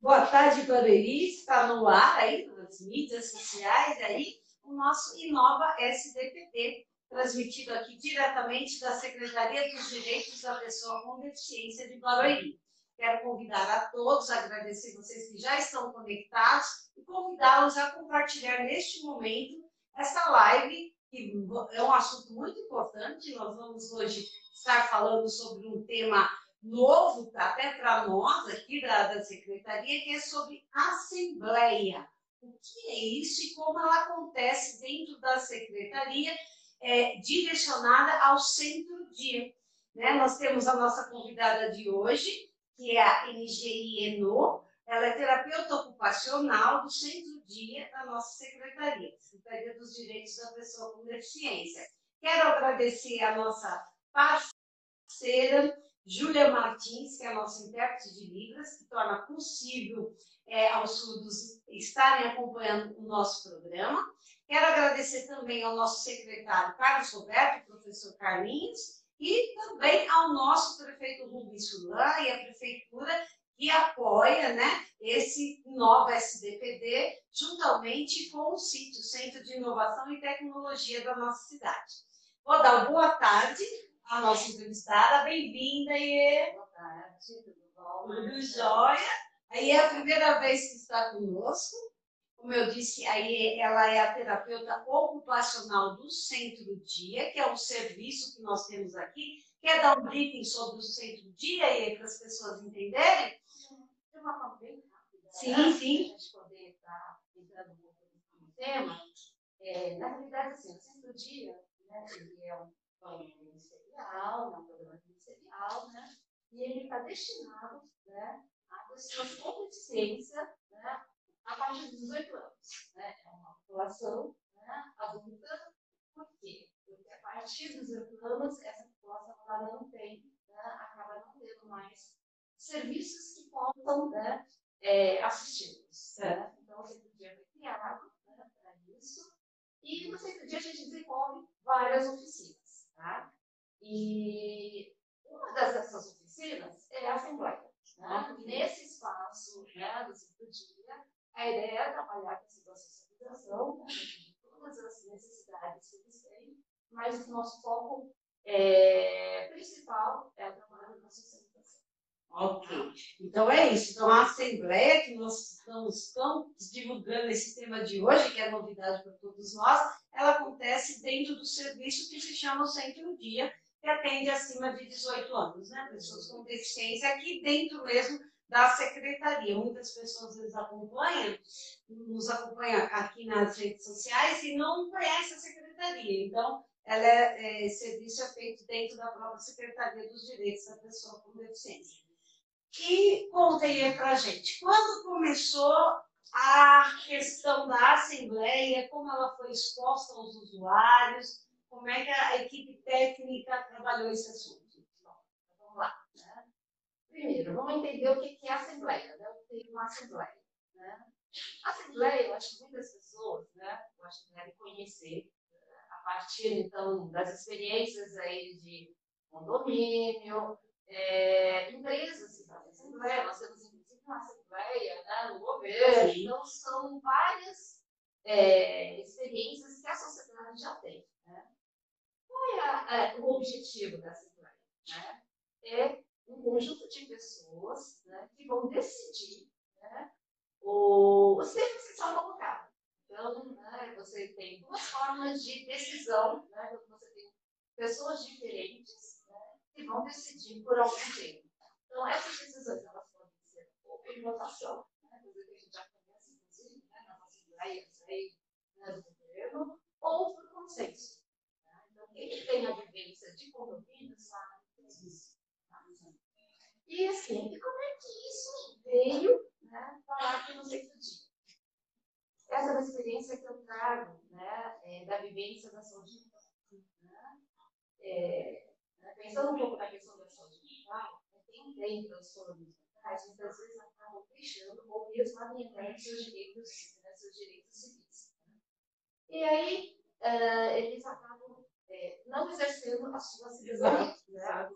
Boa tarde, Barueri. Está no ar aí, nas mídias sociais, aí, o nosso Inova SDPT, transmitido aqui diretamente da Secretaria dos Direitos da Pessoa com Deficiência de Barueri. Quero convidar a todos, agradecer vocês que já estão conectados e convidá-los a compartilhar neste momento essa live, que é um assunto muito importante. Nós vamos hoje estar falando sobre um tema novo, até para nós aqui da, da Secretaria, que é sobre Assembleia. O que é isso e como ela acontece dentro da Secretaria, é, direcionada ao centro-dia. Né? Nós temos a nossa convidada de hoje, que é a NGI Eno, ela é terapeuta ocupacional do centro-dia da nossa secretaria, Secretaria dos Direitos da Pessoa com Deficiência. Quero agradecer a nossa parceira, Júlia Martins, que é nossa intérprete de Libras, que torna possível é, aos surdos estarem acompanhando o nosso programa. Quero agradecer também ao nosso secretário Carlos Roberto, professor Carlinhos, e também ao nosso prefeito Rubens Sulan e a prefeitura que apoia né, esse novo SDPD, juntamente com o sítio Centro de Inovação e Tecnologia da nossa cidade. Vou dar boa tarde a nossa entrevistada. Bem-vinda, Iê. Boa tarde, tudo bom? Tudo jóia. Aí é a primeira vez que está conosco. Como eu disse, aí ela é a terapeuta ocupacional do Centro Dia, que é o serviço que nós temos aqui. Quer dar um briefing sobre o Centro Dia aí para as pessoas entenderem? De uma forma bem rápida. Sim, né? sim. Para a gente poder estar entrando um pouco no tema. É, na realidade, assim, o Centro Dia, né, ele é um plano ministerial, é um programa ministerial, né, e ele está destinado né, a pessoas com deficiência né, a partir dos 18 anos. Né, é uma população né, adulta. Por quê? Porque a partir dos 18 anos, essa população ela não tem, né, acaba não tendo mais serviços que possam né, é, assisti-los. Né? Então, o Centro Dia foi criado né, para isso. E no Centro Dia a gente desenvolve várias oficinas. Tá? E uma dessas oficinas é a Assembleia. Né? Nesse espaço né, do Centro Dia, a ideia é trabalhar com essa socialização, né, todas as necessidades que eles têm, mas o nosso foco é, principal é o trabalho com socialização. Ok. Então é isso. Então a Assembleia, que nós estamos, estamos divulgando esse tema de hoje, que é novidade para todos nós, ela acontece dentro do serviço que se chama Centro Dia, que atende acima de 18 anos, né? Pessoas com deficiência, aqui dentro mesmo da secretaria. Muitas pessoas eles acompanham, nos acompanham aqui nas redes sociais e não conhecem a secretaria. Então, ela é, é, serviço é feito dentro da própria Secretaria dos Direitos da Pessoa com Deficiência. E contem aí pra gente, quando começou a questão da Assembleia, como ela foi exposta aos usuários, como é que a equipe técnica trabalhou esse assunto? Vamos lá. Né? Primeiro, vamos entender o que é Assembleia, né? o termo Assembleia. Né? Assembleia, eu acho que muitas pessoas, né, eu acho que devem conhecer, a partir, então, das experiências aí de condomínio, é, empresas que fazem assembleia, nós temos inclusive uma assembleia né, no governo, Sim. então são várias é, experiências que a sociedade já tem. Né? Qual é, a- o objetivo da assembleia? Né? É um conjunto de pessoas né, que vão decidir né, o- os termos que são colocados. Então, né, você tem duas formas de decisão, quando você tem pessoas diferentes que vão decidir por algum tema. Então, essas decisões elas podem ser ou por votação, né, coisa que a gente já conhece, inclusive, né, aí, né, do governo, ou por consenso. né. Então, quem tem a vivência de condomínio sabe disso. tá? E assim, e como é que isso veio né, parar aqui no centro dia? Essa é uma experiência que eu trago né, é, da vivência da saúde. Né? É, pensando um pouco na questão da saúde mental, né, quem tem transtornos mentais muitas vezes acabam deixando ou mesmo alienando seus direitos, né, seus direitos civis. Né? E aí eh, eles acabam eh, não exercendo a sua cidadania. Né?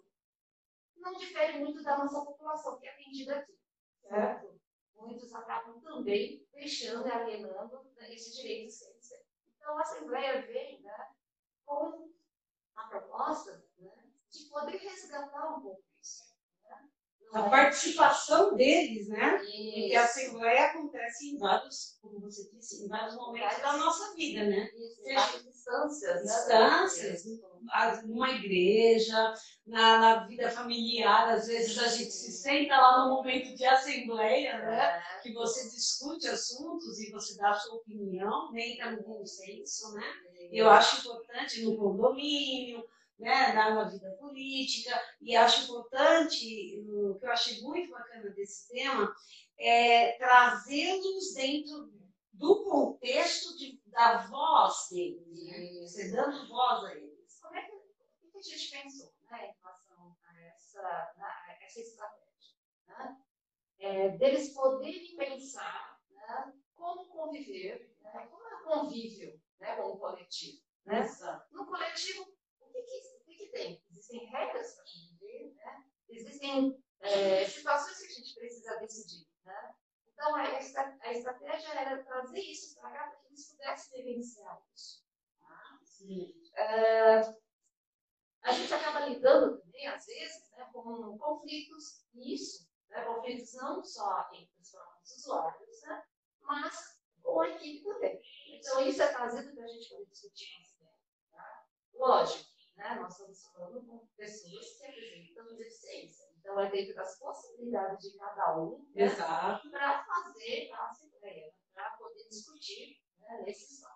Não difere muito da nossa população que é atendida aqui, certo? muitos acabam também deixando e alienando né, esses direitos que eles têm. Então, a Assembleia vem né, com a proposta né, de poder resgatar um pouco isso. Né? A participação deles, né? Porque a Assembleia acontece em vários, como você disse, em vários momentos da nossa vida, né? Isso, várias instâncias. né? Instâncias, numa igreja, na, na, vida familiar, às vezes a gente se senta lá no momento de assembleia, né? É. Que você discute assuntos e você dá a sua opinião, nem entra no consenso, né? Eu acho importante no condomínio, né, na vida política, e acho importante, o que eu achei muito bacana desse tema, é trazê-los dentro do contexto de, da voz deles, né? você dando voz a eles. Como é que, o que a gente pensou né, em relação a essa, a essa estratégia? Né? É, deles poderem pensar né, como conviver, né, como é convívio né, com o coletivo. Né? No coletivo, o que, que, o que, que tem? Existem regras para conviver, né? existem é, situações que a gente precisa decidir. Né? Então, a, a estratégia era trazer isso para cá para que eles pudessem vivenciar isso. É, a gente acaba lidando também, às vezes, né, com conflitos, isso, né, conflitos não só entre os próprios usuários, né, mas com a equipe também. Então, isso é trazido para a gente poder discutir mais bem. Tá? Lógico, né, nós estamos falando com pessoas que apresentam deficiência. Então, é dentro das possibilidades de cada um né, para fazer a assembleia, para poder discutir né, nesse espaço.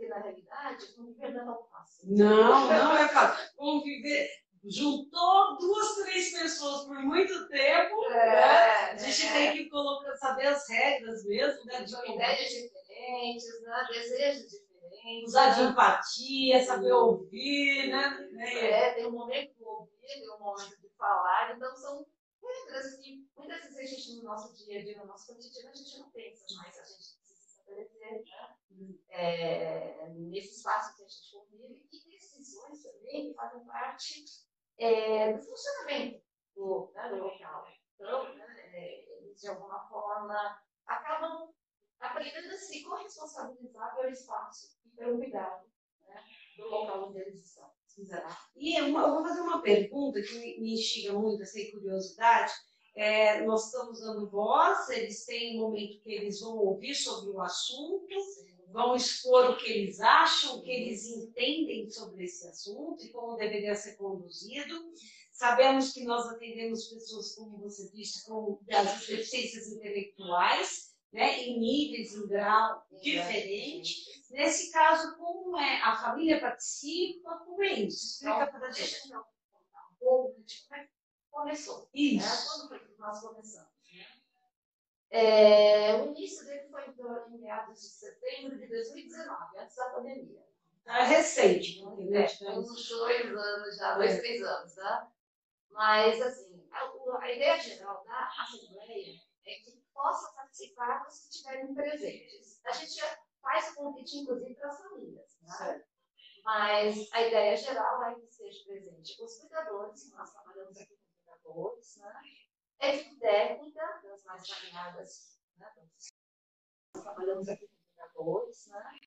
Porque, na realidade, conviver não é fácil. Não, não é fácil. Conviver. Juntou duas, três pessoas por muito tempo, É, né? a gente é. tem que colocar, saber as regras mesmo, né? De ideias diferentes, né? desejos diferentes. usar de né? empatia, saber ouvir, né? É, tem um momento de ouvir, tem um momento de falar, então são regras que muitas vezes a gente no nosso dia a dia, no nosso cotidiano, a gente não pensa, mas a gente né? É, nesse espaço que a gente convive e decisões também que fazem parte é, do funcionamento do, né, do local. Então, né, é, de alguma forma acabam aprendendo a se corresponsabilizar pelo espaço e pelo cuidado né, do local onde eles estão. E eu eu vou fazer uma pergunta que me instiga muito, essa curiosidade. É, nós estamos dando voz, eles têm um momento que eles vão ouvir sobre o assunto, vão expor o que eles acham, o que eles entendem sobre esse assunto e como deveria ser conduzido. Sabemos que nós atendemos pessoas, como você disse, com as deficiências intelectuais, né, em níveis, em grau diferente. Nesse caso, como é? A família participa? Como é isso? Explica para a gente. Um pouco de como é que começou. Né? Isso. Quando foi que nós começamos? Né? É, o início dele foi em meados de setembro de 2019, antes da pandemia. É recente, né? É, tem uns dois anos já, dois, três anos, tá? Mas, assim, a, a ideia geral da Assembleia é que possa participar os que estiverem presentes. A gente faz o convite, inclusive, para as famílias, né? Mas a ideia geral é que seja presente os cuidadores, nós trabalhamos aqui cuidadores, né? Equipe técnica das mais variadas, né? Nós trabalhamos aqui com cuidadores, né?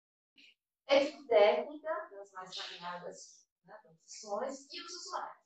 Equipe técnica das mais variadas né, profissões e os usuários.